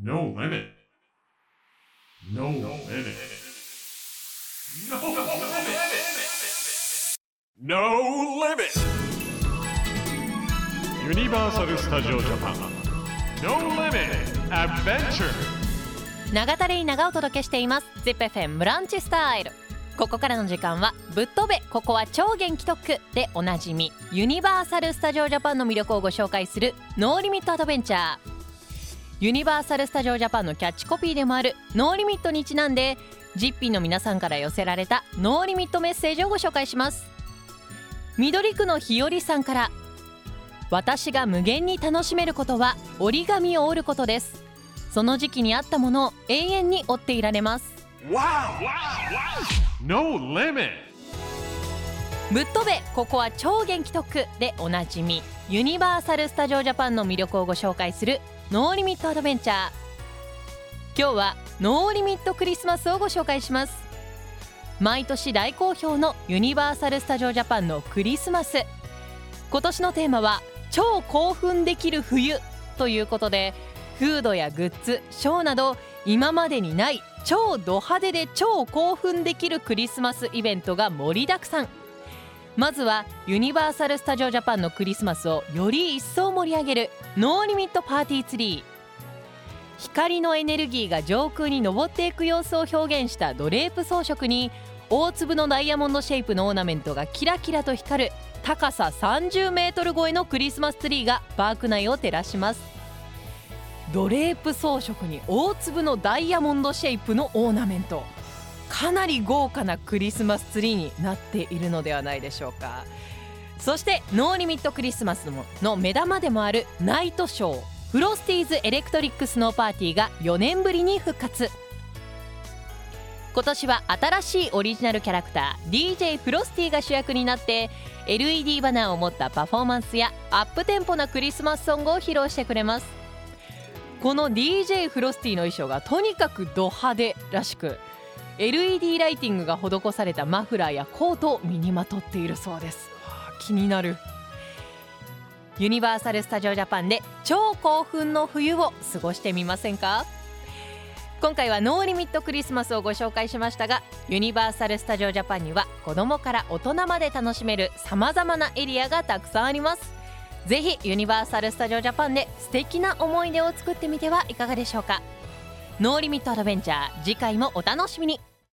No limit. No limit. No limit. No limit. ユニバーサル・スタジオ・ジャパン No Limit Adventure 長田レイナがお届けしています ZIPFM ブランチスタイルここからの時間はぶっ飛べここは超元気特区でおなじみユニバーサル・スタジオ・ジャパンの魅力をご紹介する No Limit Adventureユニバーサル・スタジオ・ジャパンのキャッチコピーでもあるノーリミットにちなんでジッピーの皆さんから寄せられたノーリミットメッセージをご紹介します。緑区の日和さんから私が無限に楽しめることは折り紙を折ることです。その時期に合ったものを永遠に折っていられます。No limit ぶっ飛べここは超元気特区でおなじみ。ユニバーサル・スタジオ・ジャパンの魅力をご紹介する No Limit Adventure。今日は No Limit クリスマスをご紹介します。毎年大好評のユニバーサル・スタジオ・ジャパンのクリスマス。今年のテーマは超興奮できる冬ということでフードやグッズショーなど今までにない超ド派手で超興奮できるクリスマスイベントが盛りだくさん。まずはユニバーサル・スタジオ・ジャパンのクリスマスをより一層盛り上げる No Limit パーティーツリー。光のエネルギーが上空に昇っていく様子を表現したドレープ装飾に大粒のダイヤモンドシェイプのオーナメントがキラキラと光る高さ30メートル超えのクリスマスツリーがパーク内を照らします。ドレープ装飾に大粒のダイヤモンドシェイプのオーナメント。かなり豪華なクリスマスツリーになっているのではないでしょうか。そして No Limit クリスマスの目玉でもあるナイトショー。フロスティーズエレクトリックスノーパーティーが4年ぶりに復活。今年は新しいオリジナルキャラクター DJ フロスティが主役になって LED バナーを持ったパフォーマンスやアップテンポなクリスマスソングを披露してくれます。この DJ フロスティの衣装がとにかくド派手らしく LED ライティングが施されたマフラーやコートを身にまとっているそうです。わあ気になる。ユニバーサル・スタジオ・ジャパンで超興奮の冬を過ごしてみませんか？今回はノーリミットクリスマスをご紹介しましたがユニバーサル・スタジオ・ジャパンには子供から大人まで楽しめるさまざまなエリアがたくさんあります。ぜひユニバーサル・スタジオ・ジャパンで素敵な思い出を作ってみてはいかがでしょうか？ No Limit Adventure 次回もお楽しみに。